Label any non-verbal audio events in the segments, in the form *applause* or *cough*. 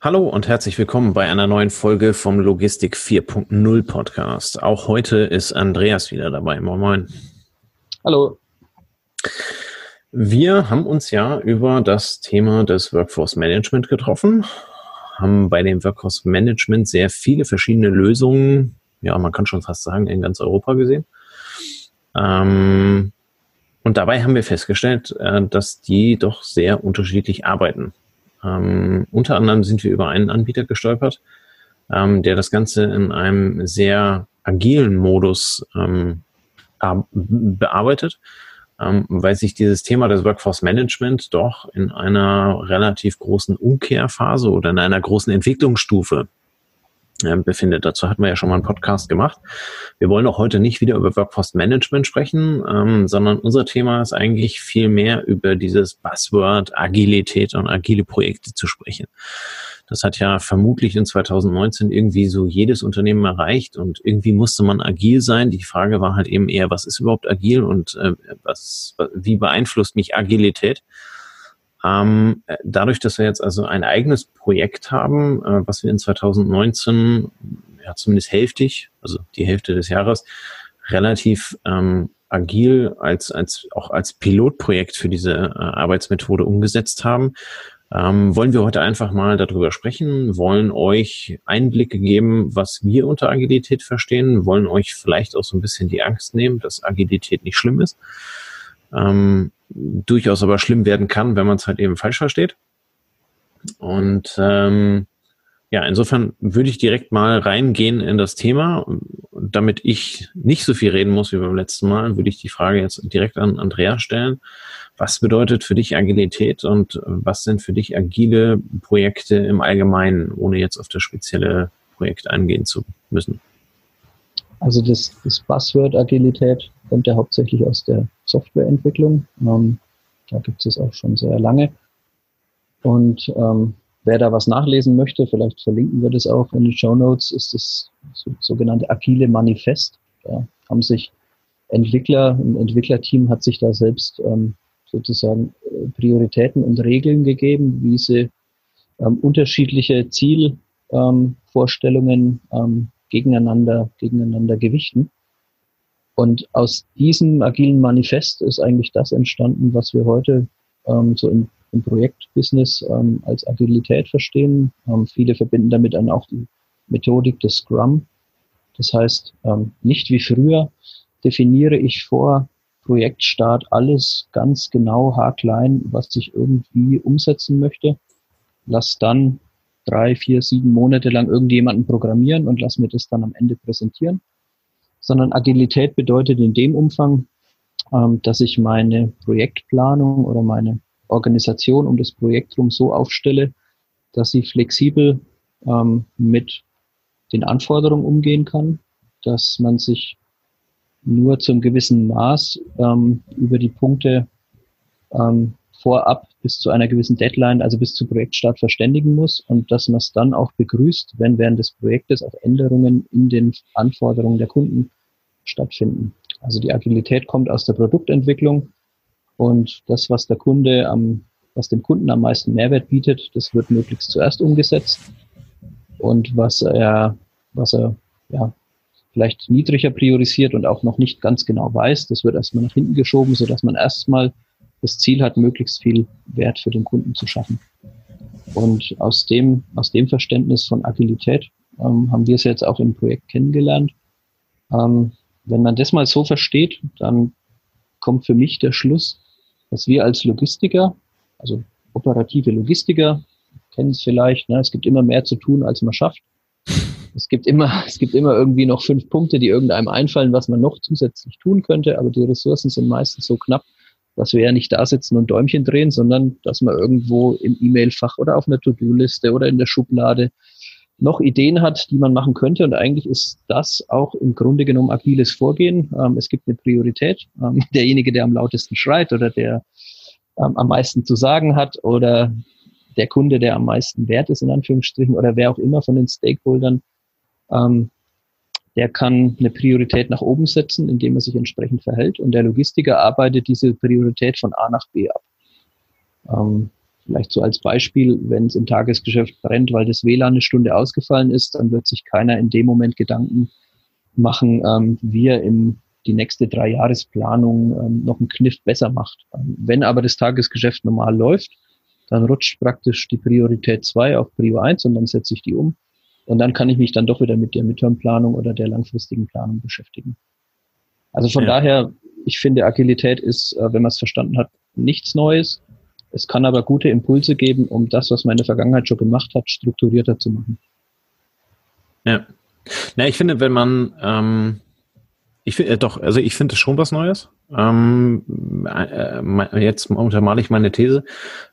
Hallo und herzlich willkommen bei einer neuen Folge vom Logistik 4.0 Podcast. Auch heute ist Andreas wieder dabei. Moin Moin. Hallo. Wir haben uns ja über das Thema des Workforce Management getroffen, haben bei dem Workforce Management sehr viele verschiedene Lösungen, ja, man kann schon fast sagen, in ganz Europa gesehen. Ähm, und dabei haben wir festgestellt, äh, dass die doch sehr unterschiedlich arbeiten. Ähm, unter anderem sind wir über einen Anbieter gestolpert, ähm, der das Ganze in einem sehr agilen Modus ähm, bearbeitet, ähm, weil sich dieses Thema des Workforce Management doch in einer relativ großen Umkehrphase oder in einer großen Entwicklungsstufe befindet. Dazu hatten wir ja schon mal einen Podcast gemacht. Wir wollen auch heute nicht wieder über Workforce Management sprechen, ähm, sondern unser Thema ist eigentlich viel mehr über dieses Buzzword Agilität und agile Projekte zu sprechen. Das hat ja vermutlich in 2019 irgendwie so jedes Unternehmen erreicht und irgendwie musste man agil sein. Die Frage war halt eben eher, was ist überhaupt agil und äh, was, wie beeinflusst mich Agilität? Ähm, dadurch, dass wir jetzt also ein eigenes Projekt haben, äh, was wir in 2019, ja zumindest hälftig, also die Hälfte des Jahres, relativ ähm, agil als, als auch als Pilotprojekt für diese äh, Arbeitsmethode umgesetzt haben, ähm, wollen wir heute einfach mal darüber sprechen, wollen euch Einblicke geben, was wir unter Agilität verstehen, wollen euch vielleicht auch so ein bisschen die Angst nehmen, dass Agilität nicht schlimm ist. Ähm, durchaus aber schlimm werden kann, wenn man es halt eben falsch versteht. Und ähm, ja, insofern würde ich direkt mal reingehen in das Thema. Damit ich nicht so viel reden muss wie beim letzten Mal, würde ich die Frage jetzt direkt an Andrea stellen. Was bedeutet für dich Agilität und was sind für dich agile Projekte im Allgemeinen, ohne jetzt auf das spezielle Projekt eingehen zu müssen? Also das, das Buzzword Agilität kommt ja hauptsächlich aus der Softwareentwicklung. Ähm, da gibt es auch schon sehr lange. Und ähm, wer da was nachlesen möchte, vielleicht verlinken wir das auch in den Show Notes, ist das so, sogenannte Agile Manifest. Da haben sich Entwickler, ein Entwicklerteam hat sich da selbst ähm, sozusagen äh, Prioritäten und Regeln gegeben, wie sie ähm, unterschiedliche Zielvorstellungen ähm, gegeneinander, gegeneinander gewichten. Und aus diesem agilen Manifest ist eigentlich das entstanden, was wir heute ähm, so im, im Projektbusiness ähm, als Agilität verstehen. Ähm, viele verbinden damit dann auch die Methodik des Scrum. Das heißt, ähm, nicht wie früher definiere ich vor Projektstart alles ganz genau haarklein, was ich irgendwie umsetzen möchte. Lass dann drei, vier, sieben Monate lang irgendjemanden programmieren und lass mir das dann am Ende präsentieren. Sondern Agilität bedeutet in dem Umfang, ähm, dass ich meine Projektplanung oder meine Organisation um das Projekt rum so aufstelle, dass sie flexibel ähm, mit den Anforderungen umgehen kann, dass man sich nur zum gewissen Maß ähm, über die Punkte ähm, vorab bis zu einer gewissen Deadline, also bis zu Projektstart verständigen muss und dass man es dann auch begrüßt, wenn während des Projektes auch Änderungen in den Anforderungen der Kunden stattfinden. Also die Agilität kommt aus der Produktentwicklung und das, was der Kunde am, was dem Kunden am meisten Mehrwert bietet, das wird möglichst zuerst umgesetzt. Und was er, was er, ja, vielleicht niedriger priorisiert und auch noch nicht ganz genau weiß, das wird erstmal nach hinten geschoben, so dass man erstmal das Ziel hat, möglichst viel Wert für den Kunden zu schaffen. Und aus dem, aus dem Verständnis von Agilität ähm, haben wir es jetzt auch im Projekt kennengelernt. Ähm, wenn man das mal so versteht, dann kommt für mich der Schluss, dass wir als Logistiker, also operative Logistiker, kennen es vielleicht, ne, es gibt immer mehr zu tun, als man schafft. Es gibt immer, *laughs* es gibt immer irgendwie noch fünf Punkte, die irgendeinem einfallen, was man noch zusätzlich tun könnte, aber die Ressourcen sind meistens so knapp, dass wir ja nicht da sitzen und Däumchen drehen, sondern dass man irgendwo im E-Mail-Fach oder auf einer To-Do-Liste oder in der Schublade noch Ideen hat, die man machen könnte. Und eigentlich ist das auch im Grunde genommen agiles Vorgehen. Ähm, es gibt eine Priorität. Ähm, *laughs* derjenige, der am lautesten schreit oder der ähm, am meisten zu sagen hat oder der Kunde, der am meisten wert ist, in Anführungsstrichen, oder wer auch immer von den Stakeholdern, ähm, der kann eine Priorität nach oben setzen, indem er sich entsprechend verhält. Und der Logistiker arbeitet diese Priorität von A nach B ab. Ähm, Vielleicht so als Beispiel, wenn es im Tagesgeschäft brennt, weil das WLAN eine Stunde ausgefallen ist, dann wird sich keiner in dem Moment Gedanken machen, ähm, wie er im die nächste Dreijahresplanung ähm, noch einen Kniff besser macht. Ähm, wenn aber das Tagesgeschäft normal läuft, dann rutscht praktisch die Priorität 2 auf Prio 1 und dann setze ich die um. Und dann kann ich mich dann doch wieder mit der Midterm-Planung oder der langfristigen Planung beschäftigen. Also von ja. daher, ich finde, Agilität ist, äh, wenn man es verstanden hat, nichts Neues. Es kann aber gute Impulse geben, um das, was man in der Vergangenheit schon gemacht hat, strukturierter zu machen. Ja. Na, ich finde, wenn man ähm, ich finde äh, doch, also ich finde es schon was Neues. Ähm, äh, jetzt untermale ich meine These.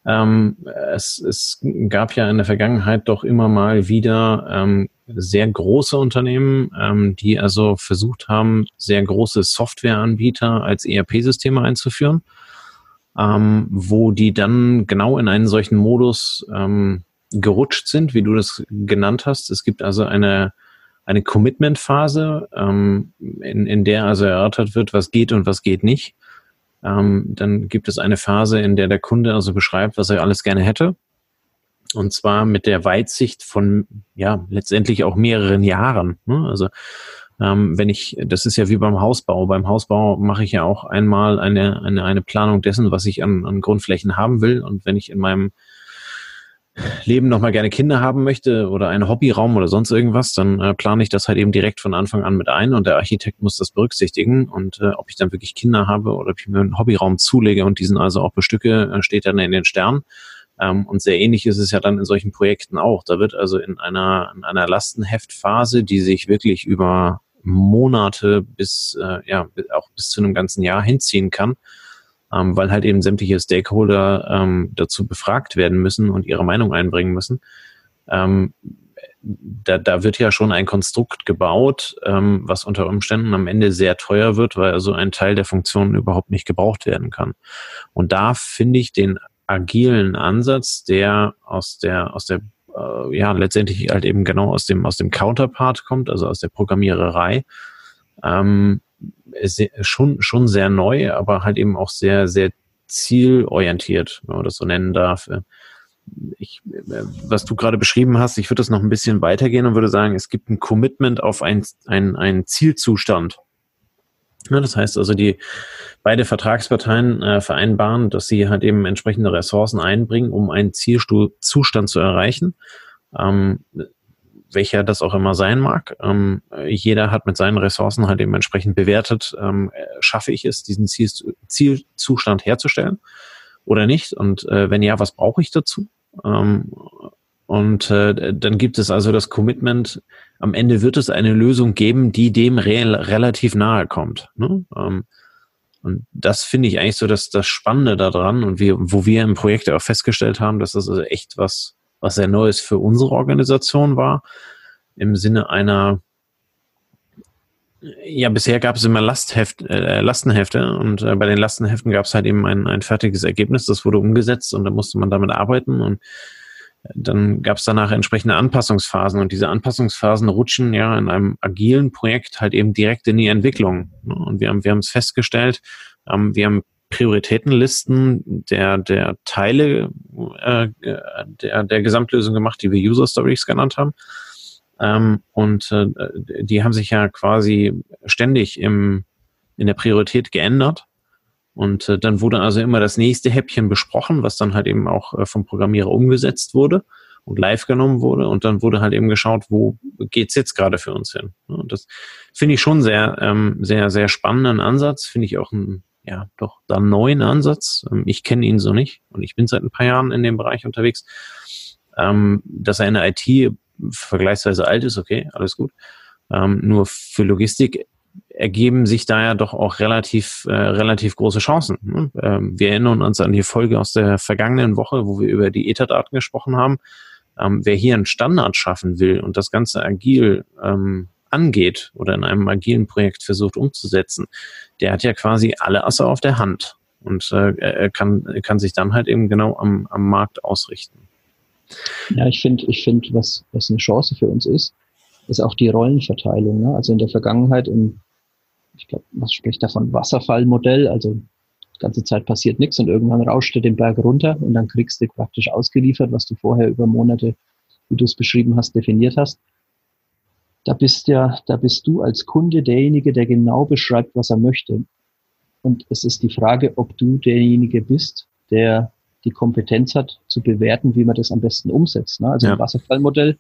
Ähm, es, es gab ja in der Vergangenheit doch immer mal wieder ähm, sehr große Unternehmen, ähm, die also versucht haben, sehr große Softwareanbieter als ERP-Systeme einzuführen, ähm, wo die dann genau in einen solchen Modus ähm, gerutscht sind, wie du das genannt hast. Es gibt also eine eine Commitment-Phase, ähm, in, in der also erörtert wird, was geht und was geht nicht. Ähm, dann gibt es eine Phase, in der der Kunde also beschreibt, was er alles gerne hätte. Und zwar mit der Weitsicht von, ja, letztendlich auch mehreren Jahren. Ne? Also ähm, wenn ich, das ist ja wie beim Hausbau. Beim Hausbau mache ich ja auch einmal eine, eine, eine Planung dessen, was ich an, an Grundflächen haben will. Und wenn ich in meinem Leben nochmal gerne Kinder haben möchte oder einen Hobbyraum oder sonst irgendwas, dann äh, plane ich das halt eben direkt von Anfang an mit ein und der Architekt muss das berücksichtigen. Und äh, ob ich dann wirklich Kinder habe oder ob ich mir einen Hobbyraum zulege und diesen also auch bestücke, äh, steht dann in den Sternen. Ähm, und sehr ähnlich ist es ja dann in solchen Projekten auch. Da wird also in einer, in einer Lastenheftphase, die sich wirklich über Monate bis, äh, ja, auch bis zu einem ganzen Jahr hinziehen kann, ähm, weil halt eben sämtliche Stakeholder ähm, dazu befragt werden müssen und ihre Meinung einbringen müssen. Ähm, da, da wird ja schon ein Konstrukt gebaut, ähm, was unter Umständen am Ende sehr teuer wird, weil also ein Teil der Funktionen überhaupt nicht gebraucht werden kann. Und da finde ich den agilen Ansatz, der aus der, aus der, äh, ja, letztendlich halt eben genau aus dem, aus dem Counterpart kommt, also aus der Programmiererei, ähm, schon, schon sehr neu, aber halt eben auch sehr, sehr zielorientiert, wenn man das so nennen darf. Ich, was du gerade beschrieben hast, ich würde das noch ein bisschen weitergehen und würde sagen, es gibt ein Commitment auf ein, ein, einen Zielzustand. Ja, das heißt also, die beide Vertragsparteien äh, vereinbaren, dass sie halt eben entsprechende Ressourcen einbringen, um einen Zielzustand zu erreichen. Ähm, welcher das auch immer sein mag. Ähm, jeder hat mit seinen Ressourcen halt dementsprechend bewertet, ähm, schaffe ich es, diesen Ziel, Zielzustand herzustellen oder nicht? Und äh, wenn ja, was brauche ich dazu? Ähm, und äh, dann gibt es also das Commitment, am Ende wird es eine Lösung geben, die dem re relativ nahe kommt. Ne? Ähm, und das finde ich eigentlich so das, das Spannende daran und wir, wo wir im Projekt auch festgestellt haben, dass das also echt was was sehr Neues für unsere Organisation war, im Sinne einer ja, bisher gab es immer Lastheft, äh, Lastenhefte und äh, bei den Lastenheften gab es halt eben ein, ein fertiges Ergebnis, das wurde umgesetzt und da musste man damit arbeiten und äh, dann gab es danach entsprechende Anpassungsphasen und diese Anpassungsphasen rutschen ja in einem agilen Projekt halt eben direkt in die Entwicklung. Ne? Und wir haben wir es festgestellt, ähm, wir haben Prioritätenlisten der, der Teile äh, der, der Gesamtlösung gemacht, die wir User Stories genannt haben. Ähm, und äh, die haben sich ja quasi ständig im, in der Priorität geändert. Und äh, dann wurde also immer das nächste Häppchen besprochen, was dann halt eben auch äh, vom Programmierer umgesetzt wurde und live genommen wurde. Und dann wurde halt eben geschaut, wo geht's jetzt gerade für uns hin. Und das finde ich schon sehr, ähm, sehr, sehr spannenden Ansatz. Finde ich auch ein ja, doch da neuen Ansatz. Ähm, ich kenne ihn so nicht und ich bin seit ein paar Jahren in dem Bereich unterwegs. Ähm, dass er in der IT vergleichsweise alt ist, okay, alles gut. Ähm, nur für Logistik ergeben sich da ja doch auch relativ, äh, relativ große Chancen. Ne? Ähm, wir erinnern uns an die Folge aus der vergangenen Woche, wo wir über die Etherdaten gesprochen haben. Ähm, wer hier einen Standard schaffen will und das Ganze agil ähm, angeht oder in einem agilen Projekt versucht umzusetzen, der hat ja quasi alle Asse auf der Hand und äh, kann, kann sich dann halt eben genau am, am Markt ausrichten. Ja, ich finde, ich finde, was, was eine Chance für uns ist, ist auch die Rollenverteilung. Ne? Also in der Vergangenheit im, ich glaube, was spricht da von Wasserfallmodell, also die ganze Zeit passiert nichts und irgendwann rauscht er den Berg runter und dann kriegst du praktisch ausgeliefert, was du vorher über Monate, wie du es beschrieben hast, definiert hast. Da bist ja, da bist du als Kunde derjenige, der genau beschreibt, was er möchte. Und es ist die Frage, ob du derjenige bist, der die Kompetenz hat, zu bewerten, wie man das am besten umsetzt. Ne? Also ja. im Wasserfallmodell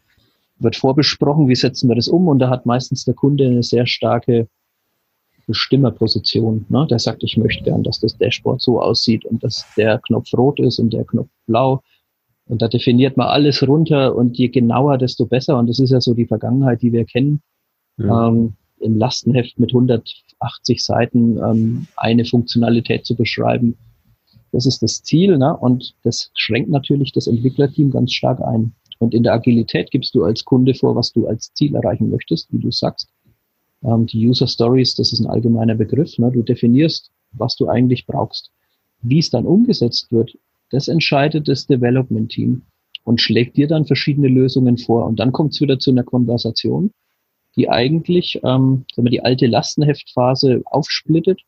wird vorbesprochen, wie setzen wir das um, und da hat meistens der Kunde eine sehr starke Bestimmerposition. Ne? Der sagt, ich möchte gern, dass das Dashboard so aussieht und dass der Knopf rot ist und der Knopf blau. Und da definiert man alles runter und je genauer, desto besser. Und das ist ja so die Vergangenheit, die wir kennen. Ja. Ähm, Im Lastenheft mit 180 Seiten ähm, eine Funktionalität zu beschreiben. Das ist das Ziel. Ne? Und das schränkt natürlich das Entwicklerteam ganz stark ein. Und in der Agilität gibst du als Kunde vor, was du als Ziel erreichen möchtest, wie du sagst. Ähm, die User Stories, das ist ein allgemeiner Begriff. Ne? Du definierst, was du eigentlich brauchst. Wie es dann umgesetzt wird, das entscheidet das Development Team und schlägt dir dann verschiedene Lösungen vor. Und dann kommt es wieder zu einer Konversation, die eigentlich ähm, wenn man die alte Lastenheftphase aufsplittet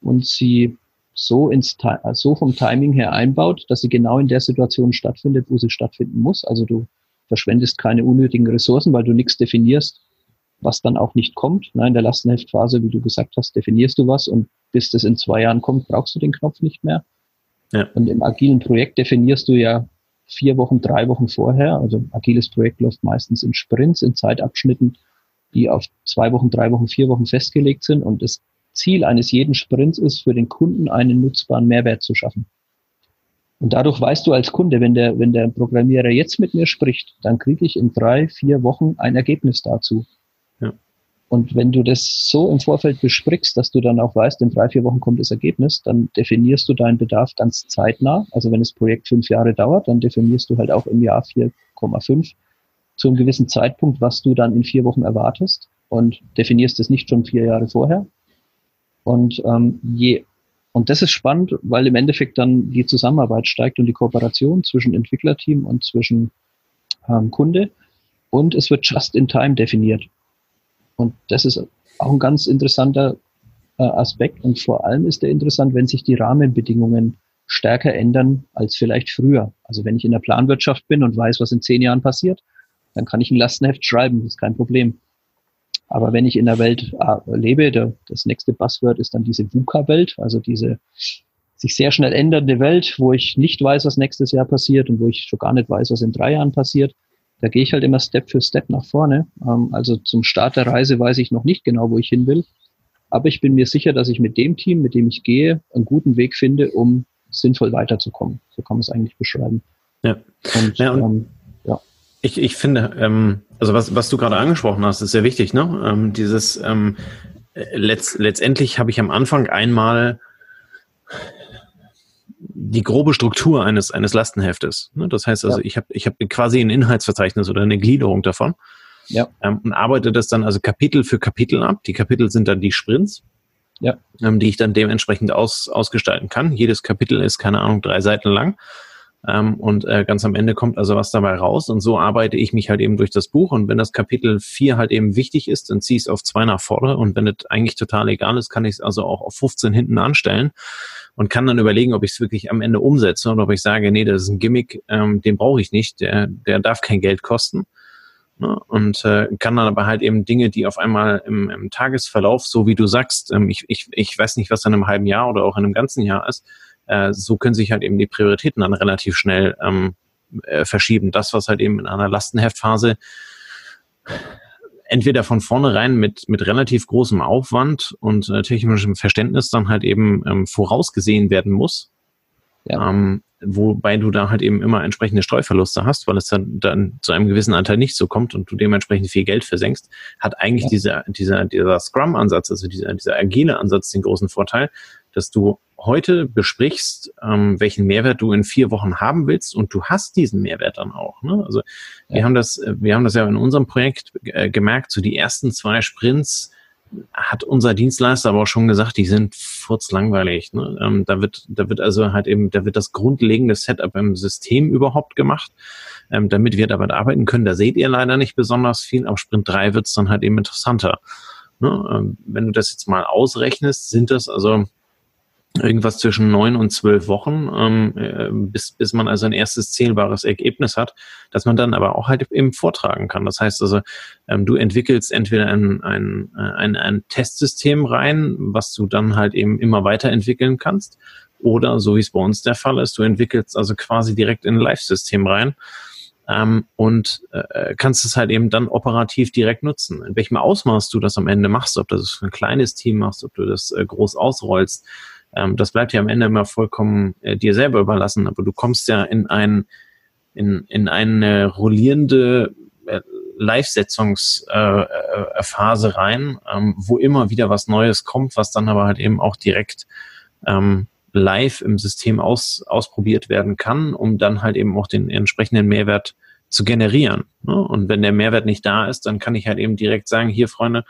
und sie so, ins, so vom Timing her einbaut, dass sie genau in der Situation stattfindet, wo sie stattfinden muss. Also du verschwendest keine unnötigen Ressourcen, weil du nichts definierst, was dann auch nicht kommt. Nein, in der Lastenheftphase, wie du gesagt hast, definierst du was und bis das in zwei Jahren kommt, brauchst du den Knopf nicht mehr. Ja. Und im agilen Projekt definierst du ja vier Wochen, drei Wochen vorher. Also agiles Projekt läuft meistens in Sprints, in Zeitabschnitten, die auf zwei Wochen, drei Wochen, vier Wochen festgelegt sind. Und das Ziel eines jeden Sprints ist, für den Kunden einen nutzbaren Mehrwert zu schaffen. Und dadurch weißt du als Kunde, wenn der, wenn der Programmierer jetzt mit mir spricht, dann kriege ich in drei, vier Wochen ein Ergebnis dazu. Und wenn du das so im Vorfeld besprichst, dass du dann auch weißt, in drei, vier Wochen kommt das Ergebnis, dann definierst du deinen Bedarf ganz zeitnah. Also wenn das Projekt fünf Jahre dauert, dann definierst du halt auch im Jahr 4,5 zu einem gewissen Zeitpunkt, was du dann in vier Wochen erwartest und definierst es nicht schon vier Jahre vorher. Und ähm, je und das ist spannend, weil im Endeffekt dann die Zusammenarbeit steigt und die Kooperation zwischen Entwicklerteam und zwischen ähm, Kunde. Und es wird just in time definiert. Und das ist auch ein ganz interessanter äh, Aspekt. Und vor allem ist der interessant, wenn sich die Rahmenbedingungen stärker ändern als vielleicht früher. Also wenn ich in der Planwirtschaft bin und weiß, was in zehn Jahren passiert, dann kann ich ein Lastenheft schreiben, das ist kein Problem. Aber wenn ich in der Welt äh, lebe, der, das nächste Buzzword ist dann diese VUCA-Welt, also diese sich sehr schnell ändernde Welt, wo ich nicht weiß, was nächstes Jahr passiert und wo ich schon gar nicht weiß, was in drei Jahren passiert da gehe ich halt immer Step für Step nach vorne. Ähm, also zum Start der Reise weiß ich noch nicht genau, wo ich hin will. Aber ich bin mir sicher, dass ich mit dem Team, mit dem ich gehe, einen guten Weg finde, um sinnvoll weiterzukommen. So kann man es eigentlich beschreiben. Ja. Und, ja, und ähm, ja. Ich, ich finde, ähm, also was, was du gerade angesprochen hast, ist sehr wichtig, ne? Ähm, dieses ähm, letzt, letztendlich habe ich am Anfang einmal die grobe Struktur eines, eines Lastenheftes. Ne? Das heißt also, ja. ich habe ich hab quasi ein Inhaltsverzeichnis oder eine Gliederung davon ja. ähm, und arbeite das dann also Kapitel für Kapitel ab. Die Kapitel sind dann die Sprints, ja. ähm, die ich dann dementsprechend aus, ausgestalten kann. Jedes Kapitel ist, keine Ahnung, drei Seiten lang. Ähm, und äh, ganz am Ende kommt also was dabei raus. Und so arbeite ich mich halt eben durch das Buch. Und wenn das Kapitel 4 halt eben wichtig ist, dann ziehe ich es auf zwei nach vorne. Und wenn es eigentlich total egal ist, kann ich es also auch auf 15 hinten anstellen und kann dann überlegen, ob ich es wirklich am Ende umsetze oder ob ich sage, nee, das ist ein Gimmick, ähm, den brauche ich nicht, der, der darf kein Geld kosten. Ne? Und äh, kann dann aber halt eben Dinge, die auf einmal im, im Tagesverlauf, so wie du sagst, ähm, ich, ich, ich weiß nicht, was in einem halben Jahr oder auch in einem ganzen Jahr ist, äh, so können sich halt eben die Prioritäten dann relativ schnell ähm, äh, verschieben. Das, was halt eben in einer Lastenheftphase entweder von vornherein mit, mit relativ großem Aufwand und äh, technischem Verständnis dann halt eben ähm, vorausgesehen werden muss. Ja. Ähm, wobei du da halt eben immer entsprechende Streuverluste hast, weil es dann, dann zu einem gewissen Anteil nicht so kommt und du dementsprechend viel Geld versenkst, hat eigentlich ja. dieser, dieser, dieser Scrum-Ansatz, also dieser, dieser agile Ansatz den großen Vorteil, dass du heute besprichst, ähm, welchen Mehrwert du in vier Wochen haben willst und du hast diesen Mehrwert dann auch. Ne? Also ja. wir haben das, äh, wir haben das ja in unserem Projekt äh, gemerkt, so die ersten zwei Sprints hat unser Dienstleister aber auch schon gesagt, die sind furzlangweilig. Ne? Ähm, da wird, da wird also halt eben, da wird das grundlegende Setup im System überhaupt gemacht, ähm, damit wir damit arbeiten können. Da seht ihr leider nicht besonders viel. Am Sprint 3 wird es dann halt eben interessanter. Ne? Ähm, wenn du das jetzt mal ausrechnest, sind das also irgendwas zwischen neun und zwölf Wochen, ähm, äh, bis, bis man also ein erstes zählbares Ergebnis hat, dass man dann aber auch halt eben vortragen kann. Das heißt also, ähm, du entwickelst entweder ein, ein, äh, ein, ein Testsystem rein, was du dann halt eben immer weiterentwickeln kannst, oder so wie es bei uns der Fall ist, du entwickelst also quasi direkt in ein Live-System rein ähm, und äh, kannst es halt eben dann operativ direkt nutzen. In welchem Ausmaß du das am Ende machst, ob du das für ein kleines Team machst, ob du das äh, groß ausrollst, ähm, das bleibt ja am Ende immer vollkommen äh, dir selber überlassen. Aber du kommst ja in ein in, in eine rollierende äh, Live-Setzungsphase äh, äh, rein, ähm, wo immer wieder was Neues kommt, was dann aber halt eben auch direkt ähm, live im System aus, ausprobiert werden kann, um dann halt eben auch den entsprechenden Mehrwert zu generieren. Ne? Und wenn der Mehrwert nicht da ist, dann kann ich halt eben direkt sagen, hier Freunde,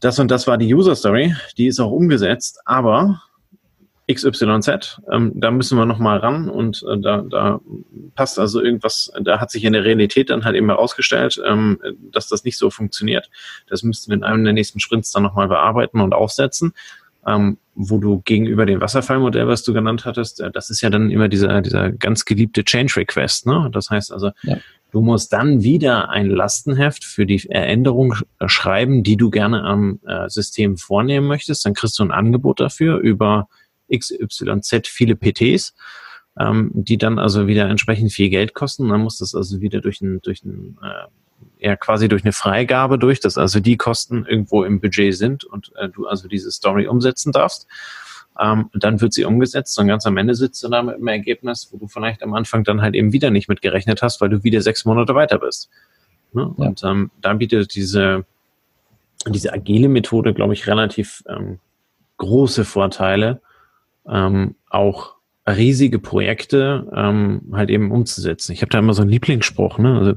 das und das war die User Story, die ist auch umgesetzt, aber XYZ, ähm, da müssen wir nochmal ran und äh, da, da passt also irgendwas, da hat sich in der Realität dann halt eben herausgestellt, ähm, dass das nicht so funktioniert. Das müssten wir in einem der nächsten Sprints dann nochmal bearbeiten und aufsetzen. Ähm, wo du gegenüber dem Wasserfallmodell, was du genannt hattest, äh, das ist ja dann immer dieser, dieser ganz geliebte Change Request. Ne? Das heißt also, ja. Du musst dann wieder ein Lastenheft für die Änderung schreiben, die du gerne am äh, System vornehmen möchtest. Dann kriegst du ein Angebot dafür über XYZ viele PTs, ähm, die dann also wieder entsprechend viel Geld kosten. Dann muss das also wieder durch ein, durch ein äh, ja quasi durch eine Freigabe durch, dass also die Kosten irgendwo im Budget sind und äh, du also diese Story umsetzen darfst. Ähm, dann wird sie umgesetzt und ganz am Ende sitzt du da mit einem Ergebnis, wo du vielleicht am Anfang dann halt eben wieder nicht mit gerechnet hast, weil du wieder sechs Monate weiter bist. Ne? Ja. Und ähm, da bietet diese, diese agile Methode, glaube ich, relativ ähm, große Vorteile, ähm, auch riesige Projekte ähm, halt eben umzusetzen. Ich habe da immer so einen Lieblingsspruch, ne? Also,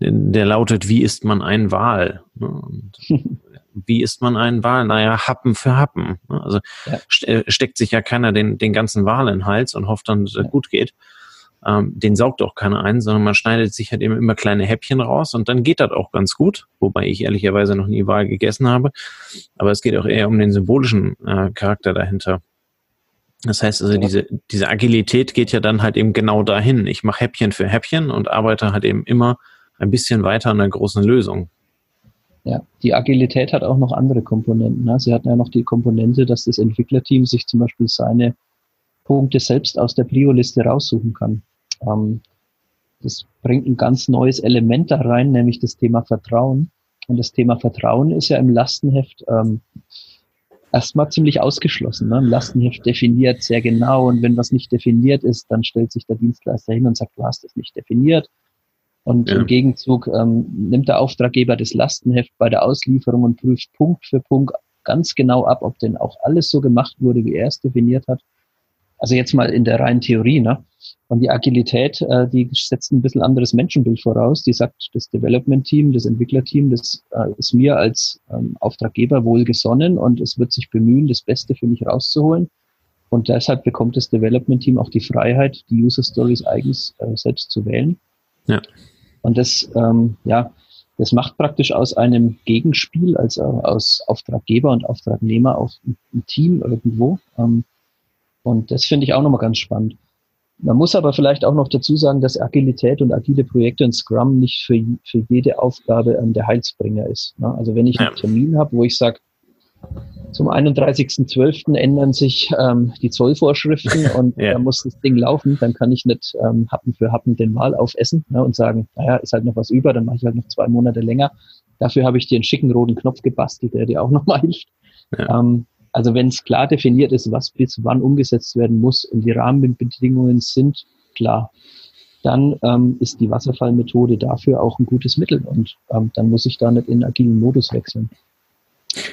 der lautet, wie isst man einen Wal? Ne? Und *laughs* *laughs* wie isst man einen Wal? Naja, Happen für Happen. Ne? Also ja. Äh, steckt sich ja keiner den, den ganzen Wal in den Hals und hofft dann, dass es ja. gut geht. Ähm, den saugt auch keiner ein, sondern man schneidet sich halt eben immer kleine Häppchen raus und dann geht das auch ganz gut, wobei ich ehrlicherweise noch nie Wal gegessen habe. Aber es geht auch eher um den symbolischen äh, Charakter dahinter. Das heißt also, diese, diese Agilität geht ja dann halt eben genau dahin. Ich mache Häppchen für Häppchen und arbeite halt eben immer ein bisschen weiter an einer großen Lösung. Ja, die Agilität hat auch noch andere Komponenten. Ne? Sie hat ja noch die Komponente, dass das Entwicklerteam sich zum Beispiel seine Punkte selbst aus der Prio-Liste raussuchen kann. Ähm, das bringt ein ganz neues Element da rein, nämlich das Thema Vertrauen. Und das Thema Vertrauen ist ja im Lastenheft ähm, erstmal ziemlich ausgeschlossen. Ne? Ein Lastenheft definiert sehr genau und wenn was nicht definiert ist, dann stellt sich der Dienstleister hin und sagt, du hast es nicht definiert. Und ja. im Gegenzug ähm, nimmt der Auftraggeber das Lastenheft bei der Auslieferung und prüft Punkt für Punkt ganz genau ab, ob denn auch alles so gemacht wurde, wie er es definiert hat. Also jetzt mal in der reinen Theorie, ne? Und die Agilität, äh, die setzt ein bisschen anderes Menschenbild voraus. Die sagt, das Development-Team, das Entwicklerteam, das äh, ist mir als ähm, Auftraggeber wohlgesonnen und es wird sich bemühen, das Beste für mich rauszuholen. Und deshalb bekommt das Development-Team auch die Freiheit, die User Stories eigens äh, selbst zu wählen. Ja. Und das, ähm, ja, das macht praktisch aus einem Gegenspiel, also aus Auftraggeber und Auftragnehmer auch ein, ein Team irgendwo. Ähm, und das finde ich auch nochmal ganz spannend. Man muss aber vielleicht auch noch dazu sagen, dass Agilität und agile Projekte und Scrum nicht für, für jede Aufgabe ähm, der Heilsbringer ist. Ne? Also wenn ich einen Termin habe, wo ich sage, zum 31.12. ändern sich ähm, die Zollvorschriften *laughs* und ja. da muss das Ding laufen, dann kann ich nicht ähm, Happen für Happen den Mal aufessen ne, und sagen, naja, ist halt noch was über, dann mache ich halt noch zwei Monate länger. Dafür habe ich dir einen schicken roten Knopf gebastelt, der dir auch *laughs* nochmal hilft. Ja. Ähm, also wenn es klar definiert ist, was bis wann umgesetzt werden muss und die Rahmenbedingungen sind klar, dann ähm, ist die Wasserfallmethode dafür auch ein gutes Mittel und ähm, dann muss ich da nicht in agilen Modus wechseln.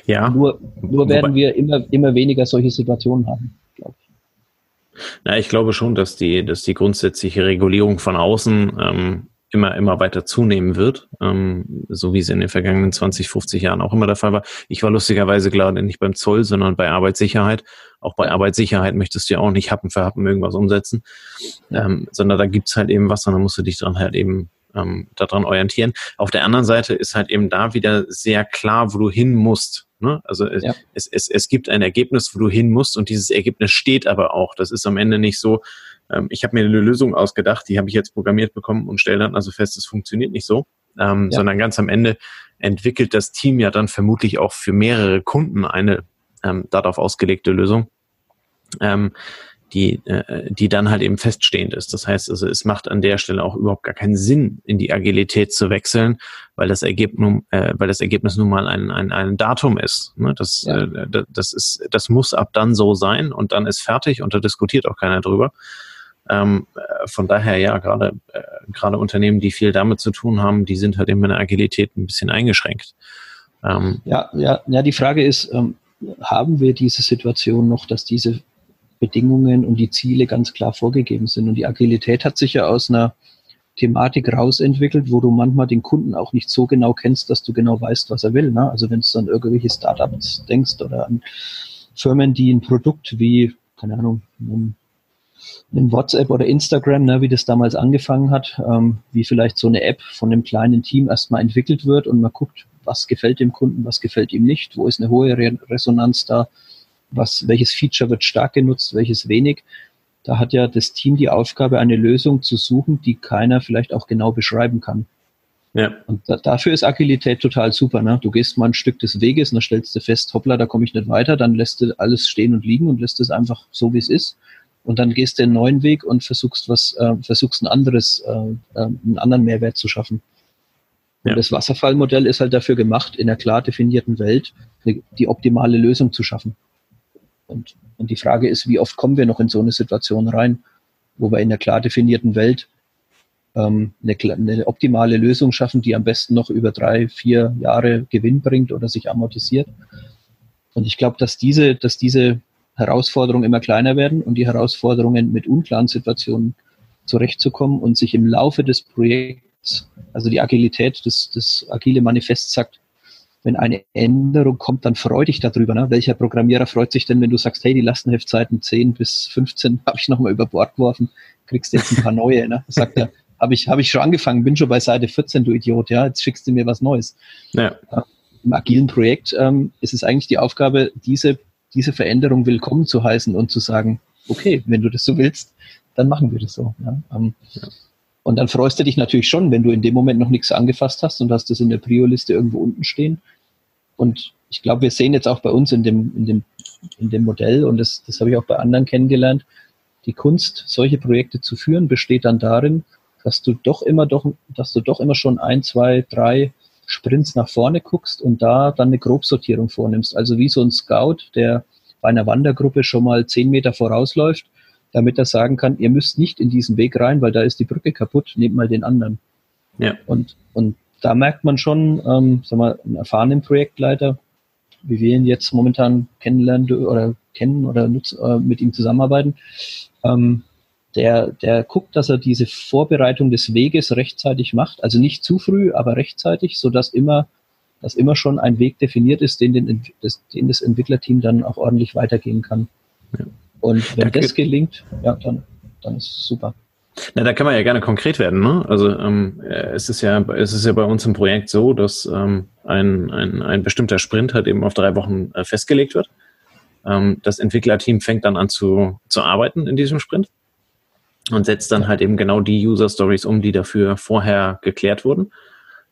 Ja. Nur, nur werden wir immer, immer weniger solche Situationen haben, glaube ich. Na, ich glaube schon, dass die, dass die grundsätzliche Regulierung von außen ähm, immer, immer weiter zunehmen wird, ähm, so wie es in den vergangenen 20, 50 Jahren auch immer der Fall war. Ich war lustigerweise gerade nicht beim Zoll, sondern bei Arbeitssicherheit. Auch bei Arbeitssicherheit möchtest du ja auch nicht Happen für Happen irgendwas umsetzen, ähm, sondern da gibt's halt eben was und dann musst du dich dran halt eben ähm, daran orientieren. Auf der anderen Seite ist halt eben da wieder sehr klar, wo du hin musst. Ne? Also es, ja. es, es, es gibt ein Ergebnis, wo du hin musst und dieses Ergebnis steht aber auch. Das ist am Ende nicht so, ähm, ich habe mir eine Lösung ausgedacht, die habe ich jetzt programmiert bekommen und stelle dann also fest, es funktioniert nicht so, ähm, ja. sondern ganz am Ende entwickelt das Team ja dann vermutlich auch für mehrere Kunden eine ähm, darauf ausgelegte Lösung. Ähm, die, äh, die dann halt eben feststehend ist. Das heißt also, es macht an der Stelle auch überhaupt gar keinen Sinn, in die Agilität zu wechseln, weil das Ergebnis, äh, weil das Ergebnis nun mal ein, ein, ein Datum ist. Ne? Das, ja. äh, das ist, das muss ab dann so sein und dann ist fertig und da diskutiert auch keiner drüber. Ähm, äh, von daher ja, gerade äh, gerade Unternehmen, die viel damit zu tun haben, die sind halt eben in der Agilität ein bisschen eingeschränkt. Ähm, ja, ja, ja, die Frage ist, ähm, haben wir diese Situation noch, dass diese Bedingungen und die Ziele ganz klar vorgegeben sind. Und die Agilität hat sich ja aus einer Thematik rausentwickelt, wo du manchmal den Kunden auch nicht so genau kennst, dass du genau weißt, was er will. Ne? Also wenn du an irgendwelche Startups denkst oder an Firmen, die ein Produkt wie, keine Ahnung, ein, WhatsApp oder Instagram, ne, wie das damals angefangen hat, ähm, wie vielleicht so eine App von einem kleinen Team erstmal entwickelt wird und man guckt, was gefällt dem Kunden, was gefällt ihm nicht, wo ist eine hohe Re Resonanz da, was, welches Feature wird stark genutzt, welches wenig. Da hat ja das Team die Aufgabe, eine Lösung zu suchen, die keiner vielleicht auch genau beschreiben kann. Ja. Und da, dafür ist Agilität total super. Ne? Du gehst mal ein Stück des Weges und dann stellst du fest, hoppla, da komme ich nicht weiter, dann lässt du alles stehen und liegen und lässt es einfach so, wie es ist. Und dann gehst du einen neuen Weg und versuchst was, äh, versuchst ein anderes, äh, äh einen anderen Mehrwert zu schaffen. Ja. Und das Wasserfallmodell ist halt dafür gemacht, in einer klar definierten Welt die optimale Lösung zu schaffen. Und, und die Frage ist, wie oft kommen wir noch in so eine Situation rein, wo wir in einer klar definierten Welt ähm, eine, eine optimale Lösung schaffen, die am besten noch über drei, vier Jahre Gewinn bringt oder sich amortisiert. Und ich glaube, dass diese, dass diese Herausforderungen immer kleiner werden und die Herausforderungen mit unklaren Situationen zurechtzukommen und sich im Laufe des Projekts, also die Agilität, das, das agile Manifest sagt, wenn eine Änderung kommt, dann freu dich darüber. Ne? Welcher Programmierer freut sich denn, wenn du sagst, hey, die Lastenheftzeiten 10 bis 15 *laughs* habe ich nochmal über Bord geworfen, kriegst jetzt ein paar neue. Ne? Sagt er, *laughs* habe ich, hab ich schon angefangen, bin schon bei Seite 14, du Idiot, ja, jetzt schickst du mir was Neues. Ja. Im agilen Projekt ähm, ist es eigentlich die Aufgabe, diese, diese Veränderung willkommen zu heißen und zu sagen, okay, wenn du das so willst, dann machen wir das so. Ja? Ähm, ja. Und dann freust du dich natürlich schon, wenn du in dem Moment noch nichts angefasst hast und hast das in der Prio-Liste irgendwo unten stehen und ich glaube, wir sehen jetzt auch bei uns in dem, in dem, in dem Modell, und das, das habe ich auch bei anderen kennengelernt, die Kunst, solche Projekte zu führen, besteht dann darin, dass du doch immer doch, dass du doch immer schon ein, zwei, drei Sprints nach vorne guckst und da dann eine Grobsortierung vornimmst. Also wie so ein Scout, der bei einer Wandergruppe schon mal zehn Meter vorausläuft, damit er sagen kann, ihr müsst nicht in diesen Weg rein, weil da ist die Brücke kaputt, nehmt mal den anderen. Ja. Und, und da merkt man schon, ähm, sag mal, einen erfahrenen Projektleiter, wie wir ihn jetzt momentan kennenlernen oder kennen oder nutz, äh, mit ihm zusammenarbeiten, ähm, der, der guckt, dass er diese Vorbereitung des Weges rechtzeitig macht, also nicht zu früh, aber rechtzeitig, so dass immer, dass immer schon ein Weg definiert ist, den, den, das, den das Entwicklerteam dann auch ordentlich weitergehen kann. Ja. Und wenn das gelingt, ja, dann, dann ist es super. Na, da kann man ja gerne konkret werden. Ne? Also ähm, äh, es ist ja, es ist ja bei uns im Projekt so, dass ähm, ein, ein, ein bestimmter Sprint halt eben auf drei Wochen äh, festgelegt wird. Ähm, das Entwicklerteam fängt dann an zu, zu arbeiten in diesem Sprint und setzt dann halt eben genau die User Stories um, die dafür vorher geklärt wurden.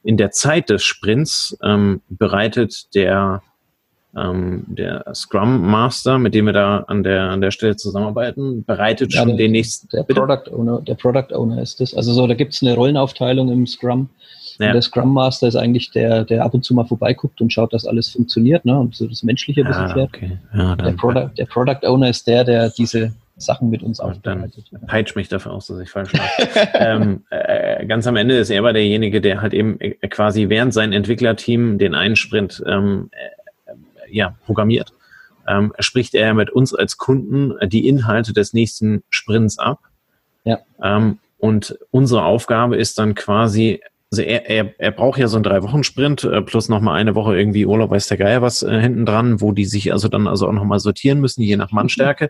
In der Zeit des Sprints ähm, bereitet der ähm, der Scrum Master, mit dem wir da an der, an der Stelle zusammenarbeiten, bereitet ja, schon der, den nächsten. Der Product Owner, der Product Owner ist das. Also so, da gibt es eine Rollenaufteilung im Scrum. Ja. der Scrum Master ist eigentlich der, der ab und zu mal vorbeiguckt und schaut, dass alles funktioniert, ne? Und so das Menschliche ein bisschen ah, okay. ja, der, Product, der Product Owner ist der, der diese Sachen mit uns aufbereitet. Dann peitscht mich dafür aus, dass ich falsch lag. *laughs* ähm, äh, ganz am Ende ist er aber derjenige, der halt eben äh, quasi während sein Entwicklerteam den einen Sprint ähm, ja, programmiert, ähm, spricht er mit uns als Kunden die Inhalte des nächsten Sprints ab. Ja. Ähm, und unsere Aufgabe ist dann quasi, also er, er, er braucht ja so einen Drei-Wochen-Sprint äh, plus nochmal eine Woche irgendwie Urlaub, weiß der Geier was äh, hinten dran, wo die sich also dann also auch nochmal sortieren müssen, je nach Mannstärke.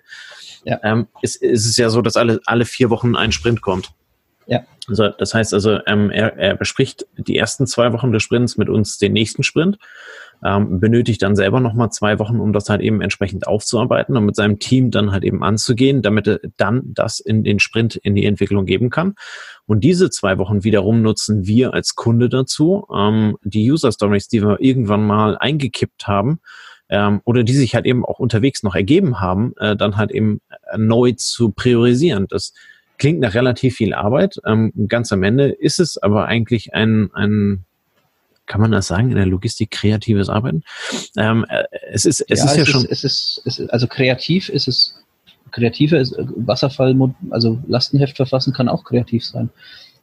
Ja. Ähm, ist, ist es ja so, dass alle, alle vier Wochen ein Sprint kommt. Ja. Also, das heißt also, ähm, er, er bespricht die ersten zwei Wochen des Sprints mit uns den nächsten Sprint ähm, benötigt dann selber nochmal zwei Wochen, um das halt eben entsprechend aufzuarbeiten und mit seinem Team dann halt eben anzugehen, damit er dann das in den Sprint in die Entwicklung geben kann. Und diese zwei Wochen wiederum nutzen wir als Kunde dazu, ähm, die User Stories, die wir irgendwann mal eingekippt haben, ähm, oder die sich halt eben auch unterwegs noch ergeben haben, äh, dann halt eben neu zu priorisieren. Das klingt nach relativ viel Arbeit. Ähm, ganz am Ende ist es aber eigentlich ein, ein kann man das sagen, in der Logistik kreatives Arbeiten? Ähm, äh, es ist, es ja, ist ja es schon. Ist, es ist, es ist, also kreativ ist es, kreativer ist, Wasserfall, also Lastenheft verfassen kann auch kreativ sein.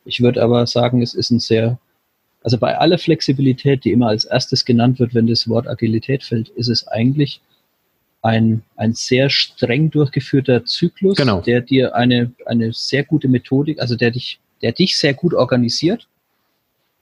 Ich würde aber sagen, es ist ein sehr, also bei aller Flexibilität, die immer als erstes genannt wird, wenn das Wort Agilität fällt, ist es eigentlich ein, ein sehr streng durchgeführter Zyklus, genau. der dir eine, eine sehr gute Methodik, also der dich, der dich sehr gut organisiert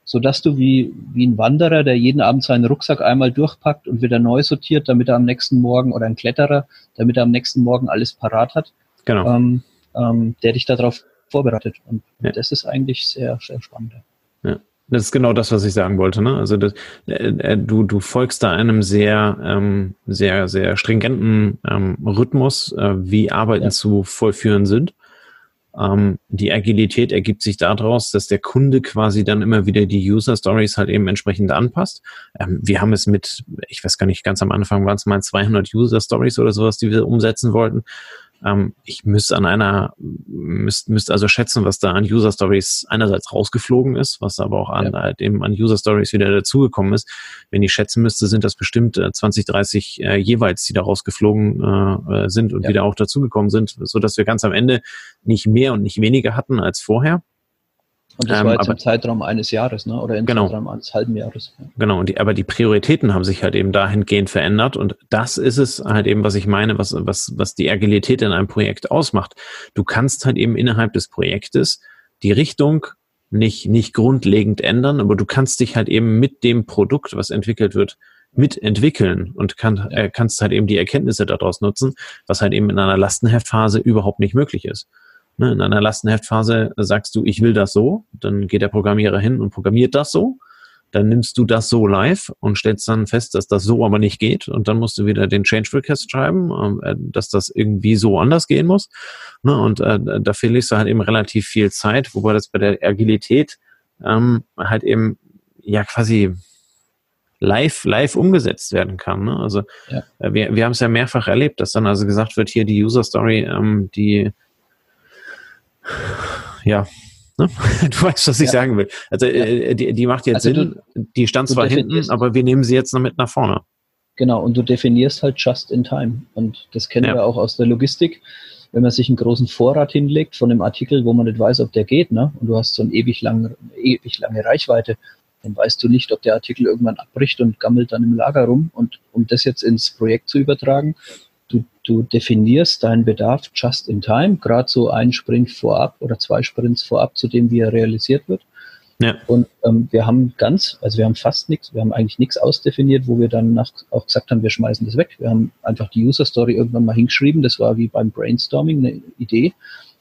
so dass du wie, wie ein Wanderer, der jeden Abend seinen Rucksack einmal durchpackt und wieder neu sortiert, damit er am nächsten Morgen, oder ein Kletterer, damit er am nächsten Morgen alles parat hat, genau. ähm, ähm, der dich darauf vorbereitet. Und ja. das ist eigentlich sehr, sehr spannend. Ja. Das ist genau das, was ich sagen wollte. Ne? Also das, äh, äh, du, du folgst da einem sehr, ähm, sehr, sehr stringenten ähm, Rhythmus, äh, wie Arbeiten ja. zu vollführen sind. Ähm, die Agilität ergibt sich daraus, dass der Kunde quasi dann immer wieder die User Stories halt eben entsprechend anpasst. Ähm, wir haben es mit, ich weiß gar nicht, ganz am Anfang waren es mal 200 User Stories oder sowas, die wir umsetzen wollten. Ähm, ich müsste an einer, müsste müsst also schätzen, was da an User Stories einerseits rausgeflogen ist, was aber auch an, ja. halt eben an User Stories wieder dazugekommen ist. Wenn ich schätzen müsste, sind das bestimmt äh, 20, 30 äh, jeweils, die da rausgeflogen äh, äh, sind und ja. wieder auch dazugekommen sind, so dass wir ganz am Ende nicht mehr und nicht weniger hatten als vorher. Und das ähm, war jetzt aber, im Zeitraum eines Jahres, ne? oder im genau, Zeitraum eines halben Jahres. Genau, und die, aber die Prioritäten haben sich halt eben dahingehend verändert und das ist es halt eben, was ich meine, was, was, was die Agilität in einem Projekt ausmacht. Du kannst halt eben innerhalb des Projektes die Richtung nicht, nicht grundlegend ändern, aber du kannst dich halt eben mit dem Produkt, was entwickelt wird, mitentwickeln und kann, ja. äh, kannst halt eben die Erkenntnisse daraus nutzen, was halt eben in einer Lastenheftphase überhaupt nicht möglich ist. Ne, in einer Lastenheftphase sagst du, ich will das so, dann geht der Programmierer hin und programmiert das so. Dann nimmst du das so live und stellst dann fest, dass das so aber nicht geht. Und dann musst du wieder den Change Request schreiben, ähm, äh, dass das irgendwie so anders gehen muss. Ne, und äh, da verlierst du halt eben relativ viel Zeit, wobei das bei der Agilität ähm, halt eben ja quasi live, live umgesetzt werden kann. Ne? Also ja. äh, wir, wir haben es ja mehrfach erlebt, dass dann also gesagt wird, hier die User Story, ähm, die ja, ne? *laughs* du weißt, was ich ja. sagen will. Also äh, die, die macht jetzt also Sinn, du, die stand zwar hinten, aber wir nehmen sie jetzt noch mit nach vorne. Genau, und du definierst halt just in time. Und das kennen ja. wir auch aus der Logistik. Wenn man sich einen großen Vorrat hinlegt von einem Artikel, wo man nicht weiß, ob der geht, ne? und du hast so eine ewig lange, ewig lange Reichweite, dann weißt du nicht, ob der Artikel irgendwann abbricht und gammelt dann im Lager rum. Und um das jetzt ins Projekt zu übertragen, du, du definierst deinen Bedarf just in time, gerade so ein Sprint vorab oder zwei Sprints vorab zu dem, wie er realisiert wird. Ja. Und ähm, wir haben ganz, also wir haben fast nichts, wir haben eigentlich nichts ausdefiniert, wo wir dann nach, auch gesagt haben, wir schmeißen das weg. Wir haben einfach die User Story irgendwann mal hingeschrieben, das war wie beim Brainstorming eine Idee.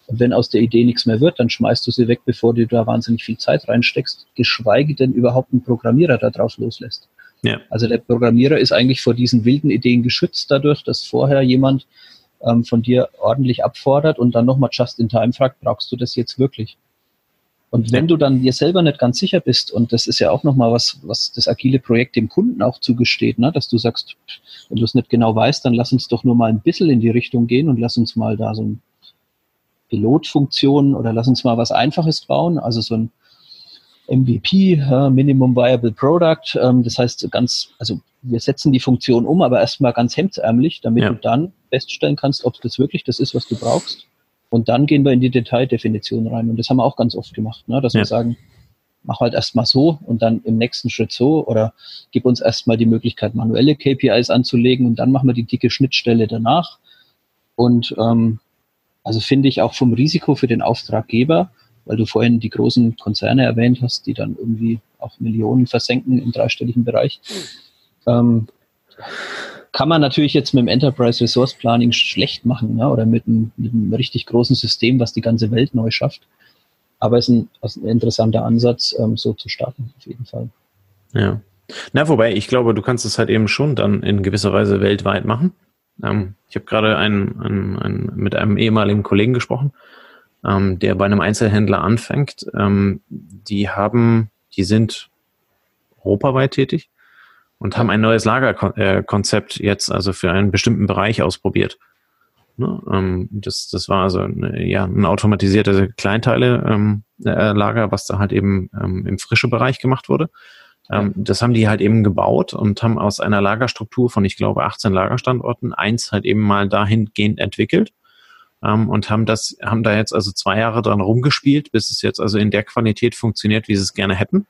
Und wenn aus der Idee nichts mehr wird, dann schmeißt du sie weg, bevor du da wahnsinnig viel Zeit reinsteckst, geschweige denn überhaupt einen Programmierer da drauf loslässt. Ja. Also der Programmierer ist eigentlich vor diesen wilden Ideen geschützt dadurch, dass vorher jemand ähm, von dir ordentlich abfordert und dann nochmal just in time fragt, brauchst du das jetzt wirklich? Und wenn du dann dir selber nicht ganz sicher bist, und das ist ja auch nochmal was, was das agile Projekt dem Kunden auch zugesteht, ne, dass du sagst, wenn du es nicht genau weißt, dann lass uns doch nur mal ein bisschen in die Richtung gehen und lass uns mal da so ein Pilotfunktion oder lass uns mal was Einfaches bauen, also so ein MVP, Minimum Viable Product. Ähm, das heißt, ganz, also wir setzen die Funktion um, aber erstmal ganz hemdsärmlich, damit ja. du dann feststellen kannst, ob das wirklich das ist, was du brauchst. Und dann gehen wir in die Detaildefinition rein. Und das haben wir auch ganz oft gemacht, ne? dass ja. wir sagen, mach halt erstmal so und dann im nächsten Schritt so oder gib uns erstmal die Möglichkeit, manuelle KPIs anzulegen und dann machen wir die dicke Schnittstelle danach. Und ähm, also finde ich auch vom Risiko für den Auftraggeber weil du vorhin die großen Konzerne erwähnt hast, die dann irgendwie auch Millionen versenken im dreistelligen Bereich. Ähm, kann man natürlich jetzt mit dem Enterprise Resource Planning schlecht machen ne? oder mit einem, mit einem, richtig großen System, was die ganze Welt neu schafft. Aber es ist ein, ein interessanter Ansatz, ähm, so zu starten, auf jeden Fall. Ja. Na, wobei, ich glaube, du kannst es halt eben schon dann in gewisser Weise weltweit machen. Ähm, ich habe gerade einen, einen, einen, mit einem ehemaligen Kollegen gesprochen, ähm, der bei einem Einzelhändler anfängt. Ähm, die haben, die sind europaweit tätig und haben ein neues Lagerkonzept jetzt also für einen bestimmten Bereich ausprobiert. Ne? Ähm, das, das war also eine, ja, ein automatisierter Kleinteile-Lager, ähm, äh, was da halt eben ähm, im frische Bereich gemacht wurde. Ähm, das haben die halt eben gebaut und haben aus einer Lagerstruktur von, ich glaube, 18 Lagerstandorten eins halt eben mal dahingehend entwickelt ähm, und haben das, haben da jetzt also zwei Jahre dran rumgespielt, bis es jetzt also in der Qualität funktioniert, wie sie es gerne hätten.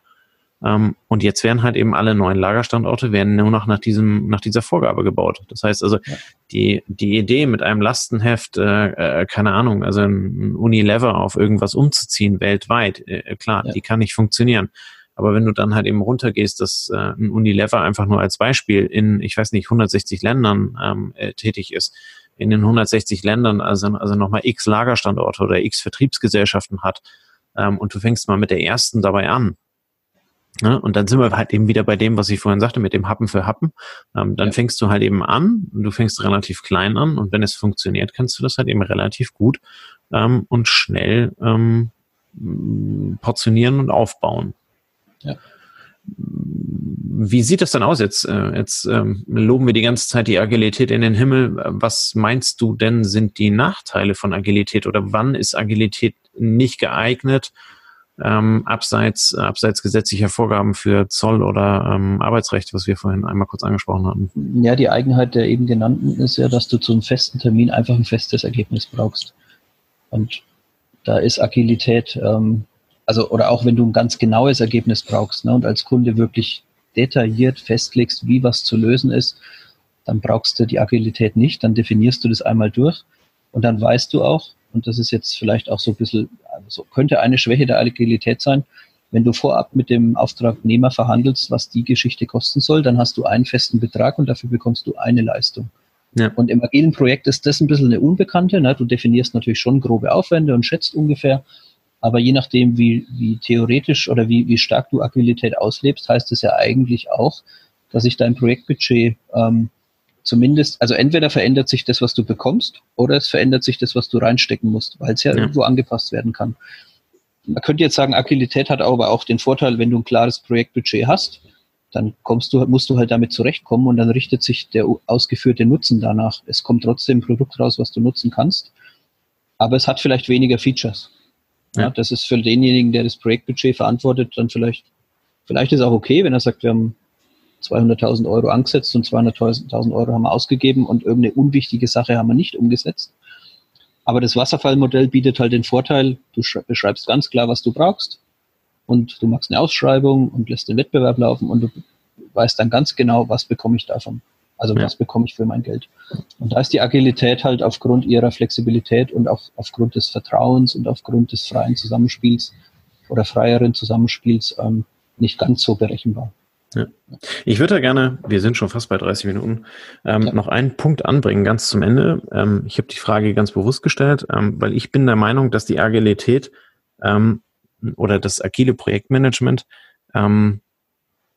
Ähm, und jetzt werden halt eben alle neuen Lagerstandorte werden nur noch nach diesem, nach dieser Vorgabe gebaut. Das heißt also, ja. die, die Idee mit einem Lastenheft, äh, äh, keine Ahnung, also ein Unilever auf irgendwas umzuziehen weltweit, äh, klar, ja. die kann nicht funktionieren. Aber wenn du dann halt eben runtergehst, dass äh, ein Unilever einfach nur als Beispiel in, ich weiß nicht, 160 Ländern ähm, äh, tätig ist, in den 160 Ländern also, also nochmal x Lagerstandorte oder x Vertriebsgesellschaften hat ähm, und du fängst mal mit der ersten dabei an, Ne? Und dann sind wir halt eben wieder bei dem, was ich vorhin sagte, mit dem Happen für Happen. Ähm, dann ja. fängst du halt eben an und du fängst relativ klein an und wenn es funktioniert, kannst du das halt eben relativ gut ähm, und schnell ähm, portionieren und aufbauen. Ja. Wie sieht das dann aus jetzt? Äh, jetzt ähm, loben wir die ganze Zeit die Agilität in den Himmel. Was meinst du denn sind die Nachteile von Agilität oder wann ist Agilität nicht geeignet? ähm, abseits, abseits gesetzlicher Vorgaben für Zoll oder ähm, Arbeitsrecht, was wir vorhin einmal kurz angesprochen hatten. Ja, die Eigenheit der eben genannten ist ja, dass du zu einem festen Termin einfach ein festes Ergebnis brauchst. Und da ist Agilität, ähm, also oder auch wenn du ein ganz genaues Ergebnis brauchst ne, und als Kunde wirklich detailliert festlegst, wie was zu lösen ist, dann brauchst du die Agilität nicht, dann definierst du das einmal durch und dann weißt du auch, und das ist jetzt vielleicht auch so ein bisschen, also könnte eine Schwäche der Agilität sein, wenn du vorab mit dem Auftragnehmer verhandelst, was die Geschichte kosten soll, dann hast du einen festen Betrag und dafür bekommst du eine Leistung. Ja. Und im agilen Projekt ist das ein bisschen eine Unbekannte. Ne? Du definierst natürlich schon grobe Aufwände und schätzt ungefähr, aber je nachdem, wie, wie theoretisch oder wie, wie stark du Agilität auslebst, heißt es ja eigentlich auch, dass sich dein Projektbudget ähm, zumindest, also entweder verändert sich das, was du bekommst, oder es verändert sich das, was du reinstecken musst, weil es ja, ja, irgendwo angepasst werden kann. Man könnte jetzt sagen, Agilität hat aber auch den Vorteil, wenn du ein klares Projektbudget hast, dann kommst du, musst du halt damit zurechtkommen und dann richtet sich der ausgeführte Nutzen danach. Es kommt trotzdem ein Produkt raus, was du nutzen kannst, aber es hat vielleicht weniger Features. Ja. ja das ist für denjenigen, der das Projektbudget verantwortet, dann vielleicht, vielleicht ist auch okay, wenn er sagt, wir haben 200.000 Euro angesetzt und 200.000 Euro haben wir ausgegeben und irgendeine unwichtige Sache haben wir nicht umgesetzt. Aber das Wasserfallmodell bietet halt den Vorteil, du beschreibst ganz klar, was du brauchst und du machst eine Ausschreibung und lässt den Wettbewerb laufen und du weißt dann ganz genau, was bekomme ich davon. Also ja. was bekomme ich für mein Geld. Und da ist die Agilität halt aufgrund ihrer Flexibilität und auch aufgrund des Vertrauens und aufgrund des freien Zusammenspiels oder freieren Zusammenspiels ähm, nicht ganz so berechenbar. Ja. Ich würde da gerne, wir sind schon fast bei 30 Minuten, ähm, ja. noch einen Punkt anbringen, ganz zum Ende. Ähm, ich habe die Frage ganz bewusst gestellt, ähm, weil ich bin der Meinung, dass die Agilität ähm, oder das agile Projektmanagement ähm,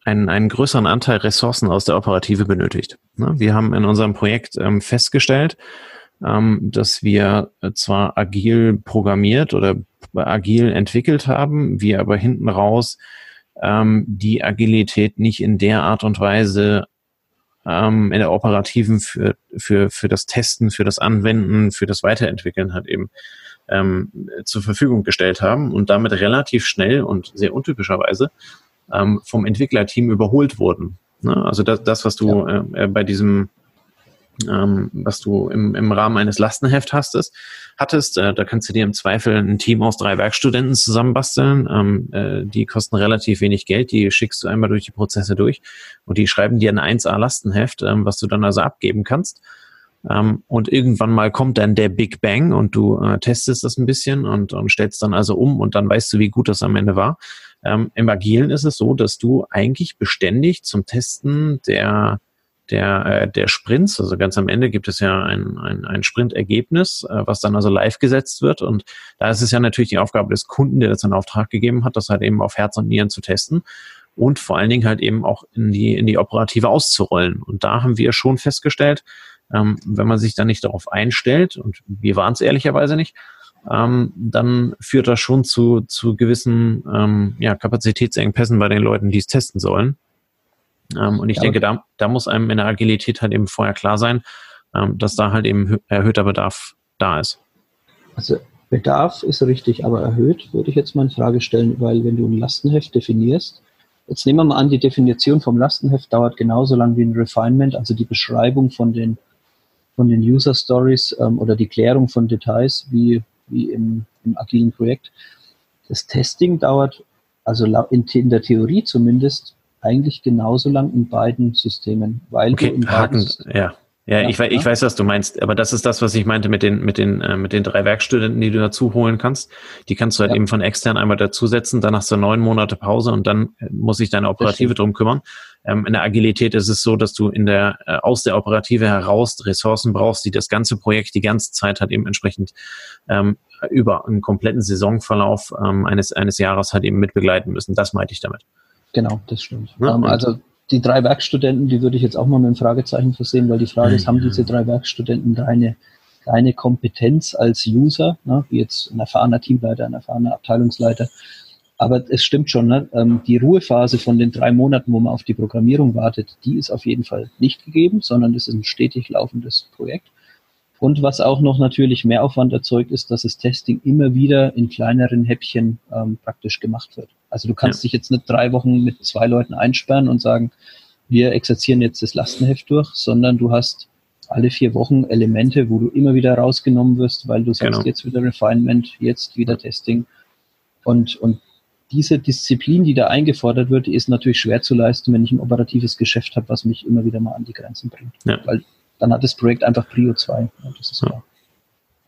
einen, einen größeren Anteil Ressourcen aus der Operative benötigt. Ne? Wir haben in unserem Projekt ähm, festgestellt, dass wir zwar agil programmiert oder agil entwickelt haben, wir aber hinten raus ähm, die Agilität nicht in der Art und Weise ähm, in der operativen für, für, für das Testen, für das Anwenden, für das Weiterentwickeln halt eben ähm, zur Verfügung gestellt haben und damit relativ schnell und sehr untypischerweise ähm, vom Entwicklerteam überholt wurden. Ne? Also das, das, was du ja. äh, bei diesem ähm, was du im, im Rahmen eines Lastenheft hastest, hattest. Äh, da kannst du dir im Zweifel ein Team aus drei Werkstudenten zusammenbasteln. Ähm, äh, die kosten relativ wenig Geld, die schickst du einmal durch die Prozesse durch und die schreiben dir ein 1A-Lastenheft, ähm, was du dann also abgeben kannst. Ähm, und irgendwann mal kommt dann der Big Bang und du äh, testest das ein bisschen und, und stellst dann also um und dann weißt du, wie gut das am Ende war. Ähm, Im Agilen ist es so, dass du eigentlich beständig zum Testen der der, äh, der Sprints. Also ganz am Ende gibt es ja ein, ein, ein Sprintergebnis, äh, was dann also live gesetzt wird. Und da ist es ja natürlich die Aufgabe des Kunden, der das in Auftrag gegeben hat, das halt eben auf Herz und Nieren zu testen. und vor allen Dingen halt eben auch in die, in die Operative auszurollen. Und da haben wir schon festgestellt, ähm, wenn man sich da nicht darauf einstellt, und wir waren es ehrlicherweise nicht, ähm, dann führt das schon zu, zu gewissen ähm, ja, Kapazitätsengpässen bei den Leuten, die es testen sollen. Ähm, und ich ja, denke, da, da muss einem in der Agilität halt eben vorher klar sein, ähm, dass da halt eben erhöhter Bedarf da ist. Also Bedarf ist richtig, aber erhöht würde ich jetzt mal in Frage stellen, weil wenn du ein Lastenheft definierst, jetzt nehmen wir mal an, die Definition vom Lastenheft dauert genauso lang wie ein Refinement, also die Beschreibung von den von den User Stories ähm, oder die Klärung von Details wie, wie im, im agilen Projekt. Das Testing dauert, also in, in der Theorie zumindest, eigentlich genauso lang in beiden Systemen, weil okay, du in beiden Haken, ja. Ja, ja, ich, weiß, ich weiß, was du meinst, aber das ist das, was ich meinte mit den, mit den, äh, mit den drei Werkstudenten, die du dazu holen kannst. Die kannst du halt ja. eben von extern einmal dazusetzen, dann hast du neun Monate Pause und dann äh, muss sich deine Operative drum kümmern. Ähm, in der Agilität ist es so, dass du in der, äh, aus der Operative heraus Ressourcen brauchst, die das ganze Projekt die ganze Zeit halt eben entsprechend ähm, über einen kompletten Saisonverlauf ähm, eines, eines Jahres halt eben mitbegleiten müssen. Das meinte ich damit. Genau, das stimmt. Ja, ähm, also die drei Werkstudenten, die würde ich jetzt auch mal mit einem Fragezeichen versehen, weil die Frage ist, haben diese drei Werkstudenten reine, reine Kompetenz als User, ne, wie jetzt ein erfahrener Teamleiter, ein erfahrener Abteilungsleiter. Aber es stimmt schon, ne, ähm, die Ruhephase von den drei Monaten, wo man auf die Programmierung wartet, die ist auf jeden Fall nicht gegeben, sondern es ist ein stetig laufendes Projekt. Und was auch noch natürlich mehr Aufwand erzeugt, ist, dass das Testing immer wieder in kleineren Häppchen ähm, praktisch gemacht wird. Also du kannst ja. dich jetzt nicht drei Wochen mit zwei Leuten einsperren und sagen, wir exerzieren jetzt das Lastenheft durch, sondern du hast alle vier Wochen Elemente, wo du immer wieder rausgenommen wirst, weil du sagst, genau. jetzt wieder Refinement, jetzt wieder Testing. Und, und diese Disziplin, die da eingefordert wird, die ist natürlich schwer zu leisten, wenn ich ein operatives Geschäft habe, was mich immer wieder mal an die Grenzen bringt. Ja. Weil dann hat das Projekt einfach Prio 2. Ja, das ist klar.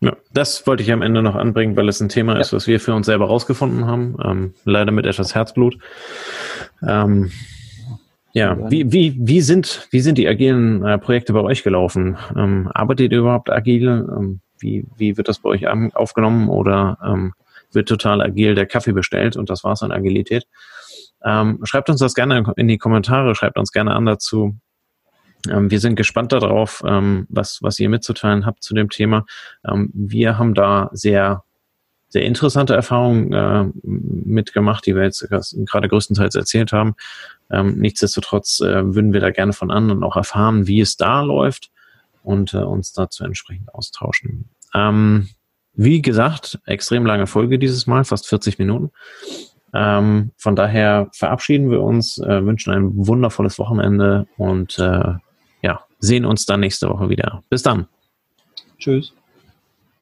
Ja, das wollte ich am Ende noch anbringen, weil es ein Thema ja. ist, was wir für uns selber rausgefunden haben. Ähm, leider mit etwas Herzblut. Ähm, ja, wie, wie, wie, sind, wie sind die agilen äh, Projekte bei euch gelaufen? Ähm, arbeitet ihr überhaupt agil? Ähm, wie, wie wird das bei euch aufgenommen oder ähm, wird total agil der Kaffee bestellt und das war's an Agilität? Ähm, schreibt uns das gerne in die Kommentare, schreibt uns gerne an dazu. Ähm, wir sind gespannt darauf, ähm, was, was ihr mitzuteilen habt zu dem Thema. Ähm, wir haben da sehr, sehr interessante Erfahrungen äh, mitgemacht, die wir jetzt gerade größtenteils erzählt haben. Ähm, nichtsdestotrotz äh, würden wir da gerne von anderen auch erfahren, wie es da läuft und äh, uns dazu entsprechend austauschen. Ähm, wie gesagt, extrem lange Folge dieses Mal, fast 40 Minuten. Ähm, von daher verabschieden wir uns, äh, wünschen ein wundervolles Wochenende und äh, sehen uns dann nächste Woche wieder. Bis dann. Tschüss.